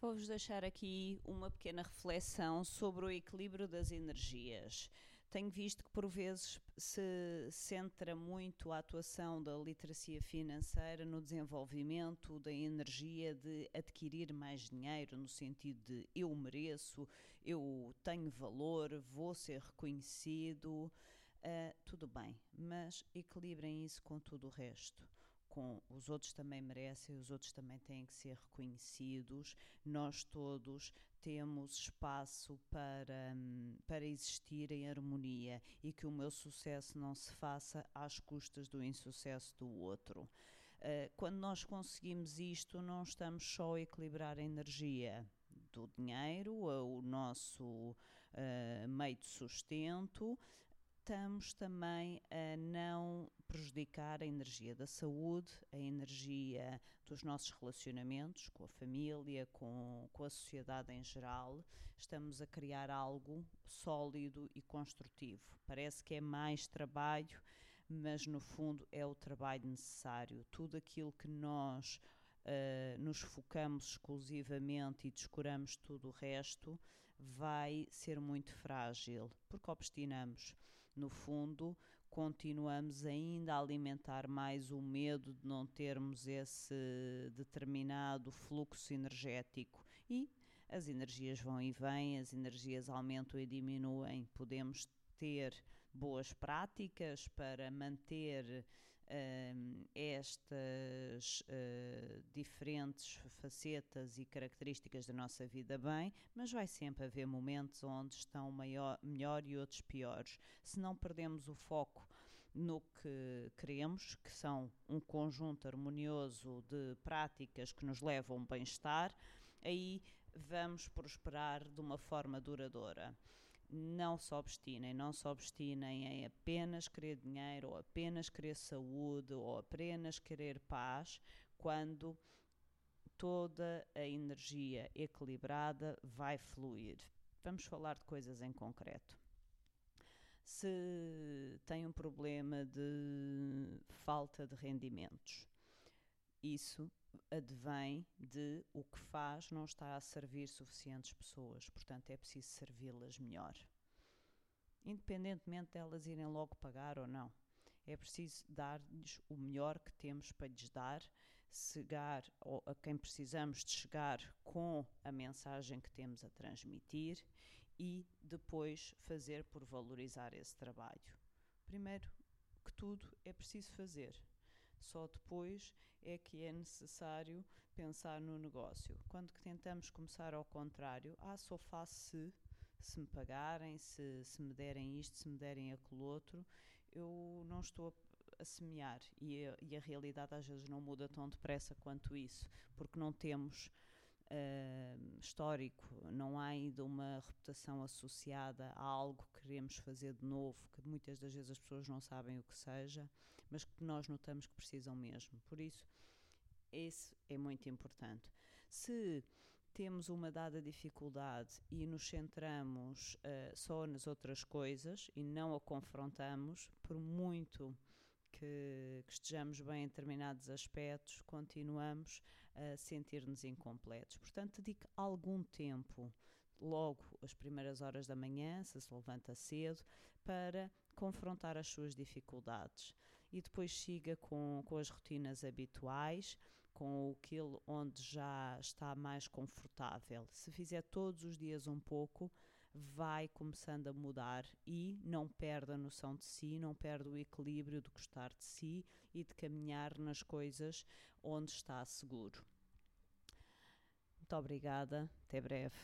Vou-vos deixar aqui uma pequena reflexão sobre o equilíbrio das energias. Tenho visto que, por vezes, se centra muito a atuação da literacia financeira no desenvolvimento da energia de adquirir mais dinheiro, no sentido de eu mereço, eu tenho valor, vou ser reconhecido. Uh, tudo bem, mas equilibrem isso com tudo o resto com os outros também merecem, os outros também têm que ser reconhecidos. Nós todos temos espaço para, para existir em harmonia e que o meu sucesso não se faça às custas do insucesso do outro. Eh, quando nós conseguimos isto, não estamos só a equilibrar a energia do dinheiro, o nosso uh, meio de sustento, estamos também a não prejudicar a energia da saúde, a energia dos nossos relacionamentos com a família, com, com a sociedade em geral. Estamos a criar algo sólido e construtivo. Parece que é mais trabalho, mas no fundo é o trabalho necessário. Tudo aquilo que nós uh, nos focamos exclusivamente e descuramos tudo o resto, vai ser muito frágil, porque obstinamos. No fundo, continuamos ainda a alimentar mais o medo de não termos esse determinado fluxo energético e as energias vão e vêm, as energias aumentam e diminuem. Podemos ter boas práticas para manter estas uh, diferentes facetas e características da nossa vida bem, mas vai sempre haver momentos onde estão maior, melhor e outros piores. Se não perdemos o foco no que queremos, que são um conjunto harmonioso de práticas que nos levam ao bem-estar, aí vamos prosperar de uma forma duradoura não se obstinem, não se obstinem em apenas querer dinheiro, ou apenas querer saúde, ou apenas querer paz, quando toda a energia equilibrada vai fluir. Vamos falar de coisas em concreto. Se tem um problema de falta de rendimentos, isso advém de o que faz não está a servir suficientes pessoas, portanto é preciso servi-las melhor. Independentemente delas irem logo pagar ou não. É preciso dar-lhes o melhor que temos para lhes dar, chegar a quem precisamos de chegar com a mensagem que temos a transmitir e depois fazer por valorizar esse trabalho. Primeiro que tudo é preciso fazer. Só depois é que é necessário pensar no negócio. Quando tentamos começar ao contrário, ah, só faço se, se me pagarem, se, se me derem isto, se me derem aquilo outro, eu não estou a, a semear. E a, e a realidade às vezes não muda tão depressa quanto isso, porque não temos uh, histórico, não há ainda uma reputação associada a algo que queremos fazer de novo, que muitas das vezes as pessoas não sabem o que seja, mas que nós notamos que precisam mesmo. Por isso, esse é muito importante. Se temos uma dada dificuldade e nos centramos uh, só nas outras coisas e não a confrontamos, por muito que, que, estejamos bem em determinados aspectos, continuamos a sentir-nos incompletos. Portanto, dedique algum tempo, logo as primeiras horas da manhã, se se levanta cedo, para confrontar as suas dificuldades e depois siga com, com as rotinas habituais, com aquilo onde já está mais confortável. Se fizer todos os dias um pouco, vai começando a mudar e não perde a noção de si, não perde o equilíbrio de gostar de si e de caminhar nas coisas onde está seguro. Muito obrigada, até breve.